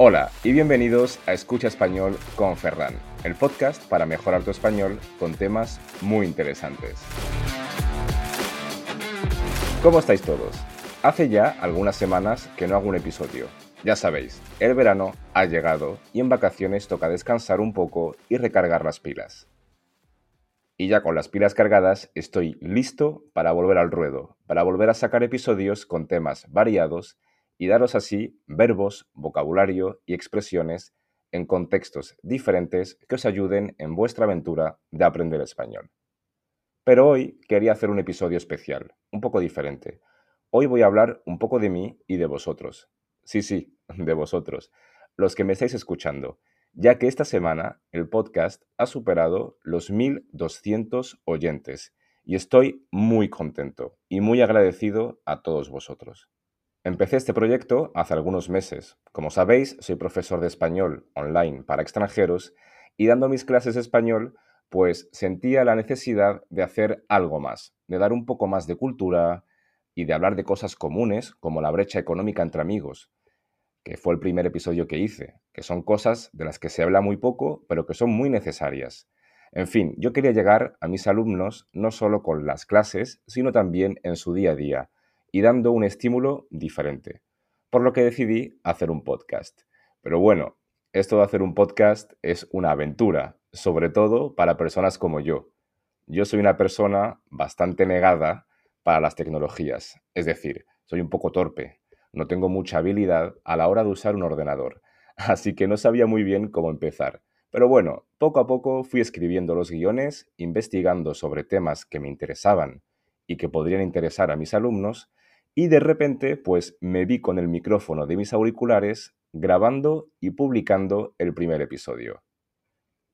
Hola y bienvenidos a Escucha Español con Ferran, el podcast para mejorar tu español con temas muy interesantes. ¿Cómo estáis todos? Hace ya algunas semanas que no hago un episodio. Ya sabéis, el verano ha llegado y en vacaciones toca descansar un poco y recargar las pilas. Y ya con las pilas cargadas estoy listo para volver al ruedo, para volver a sacar episodios con temas variados y daros así verbos, vocabulario y expresiones en contextos diferentes que os ayuden en vuestra aventura de aprender español. Pero hoy quería hacer un episodio especial, un poco diferente. Hoy voy a hablar un poco de mí y de vosotros. Sí, sí, de vosotros, los que me estáis escuchando, ya que esta semana el podcast ha superado los 1200 oyentes y estoy muy contento y muy agradecido a todos vosotros. Empecé este proyecto hace algunos meses. Como sabéis, soy profesor de español online para extranjeros y dando mis clases de español, pues sentía la necesidad de hacer algo más, de dar un poco más de cultura y de hablar de cosas comunes como la brecha económica entre amigos, que fue el primer episodio que hice, que son cosas de las que se habla muy poco, pero que son muy necesarias. En fin, yo quería llegar a mis alumnos no solo con las clases, sino también en su día a día y dando un estímulo diferente. Por lo que decidí hacer un podcast. Pero bueno, esto de hacer un podcast es una aventura, sobre todo para personas como yo. Yo soy una persona bastante negada para las tecnologías, es decir, soy un poco torpe, no tengo mucha habilidad a la hora de usar un ordenador, así que no sabía muy bien cómo empezar. Pero bueno, poco a poco fui escribiendo los guiones, investigando sobre temas que me interesaban y que podrían interesar a mis alumnos, y de repente, pues me vi con el micrófono de mis auriculares grabando y publicando el primer episodio.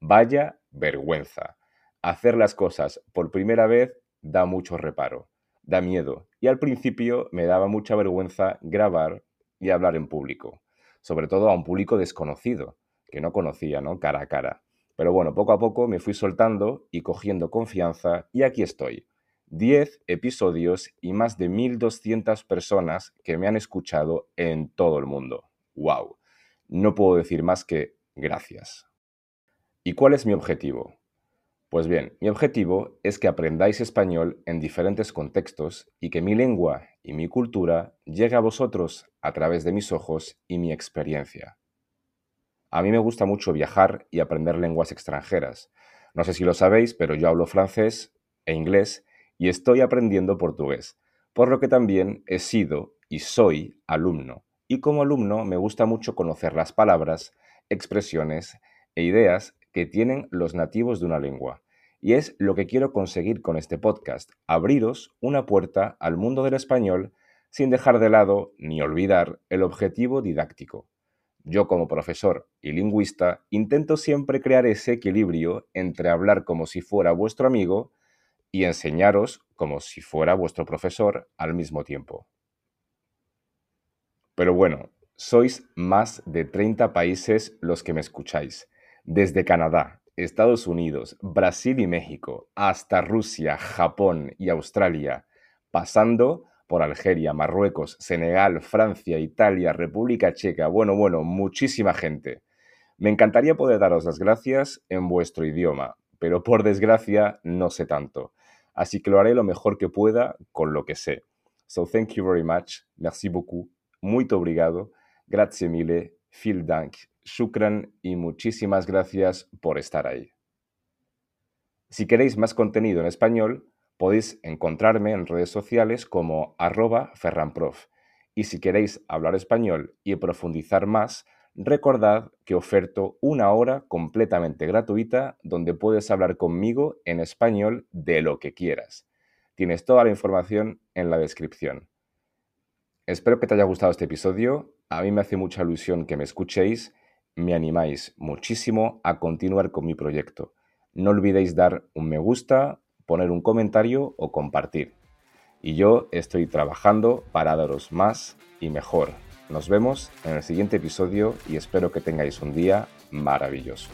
Vaya vergüenza. Hacer las cosas por primera vez da mucho reparo, da miedo, y al principio me daba mucha vergüenza grabar y hablar en público, sobre todo a un público desconocido, que no conocía, ¿no? Cara a cara. Pero bueno, poco a poco me fui soltando y cogiendo confianza y aquí estoy, 10 episodios y más de 1.200 personas que me han escuchado en todo el mundo. ¡Wow! No puedo decir más que gracias. ¿Y cuál es mi objetivo? Pues bien, mi objetivo es que aprendáis español en diferentes contextos y que mi lengua y mi cultura llegue a vosotros a través de mis ojos y mi experiencia. A mí me gusta mucho viajar y aprender lenguas extranjeras. No sé si lo sabéis, pero yo hablo francés e inglés y estoy aprendiendo portugués, por lo que también he sido y soy alumno. Y como alumno me gusta mucho conocer las palabras, expresiones e ideas que tienen los nativos de una lengua. Y es lo que quiero conseguir con este podcast, abriros una puerta al mundo del español sin dejar de lado ni olvidar el objetivo didáctico. Yo como profesor y lingüista intento siempre crear ese equilibrio entre hablar como si fuera vuestro amigo y enseñaros como si fuera vuestro profesor al mismo tiempo. Pero bueno, sois más de 30 países los que me escucháis, desde Canadá, Estados Unidos, Brasil y México, hasta Rusia, Japón y Australia, pasando por Algeria, Marruecos, Senegal, Francia, Italia, República Checa, bueno, bueno, muchísima gente. Me encantaría poder daros las gracias en vuestro idioma, pero por desgracia no sé tanto. Así que lo haré lo mejor que pueda con lo que sé. So thank you very much. Merci beaucoup. Muito obrigado. Grazie mille. Vielen Dank. Shukran y muchísimas gracias por estar ahí. Si queréis más contenido en español, podéis encontrarme en redes sociales como arroba ferranprof. Y si queréis hablar español y profundizar más, recordad que oferto una hora completamente gratuita donde puedes hablar conmigo en español de lo que quieras. Tienes toda la información en la descripción. Espero que te haya gustado este episodio. A mí me hace mucha ilusión que me escuchéis. Me animáis muchísimo a continuar con mi proyecto. No olvidéis dar un me gusta, poner un comentario o compartir. Y yo estoy trabajando para daros más y mejor nos vemos en el siguiente episodio y espero que tengáis un día maravilloso.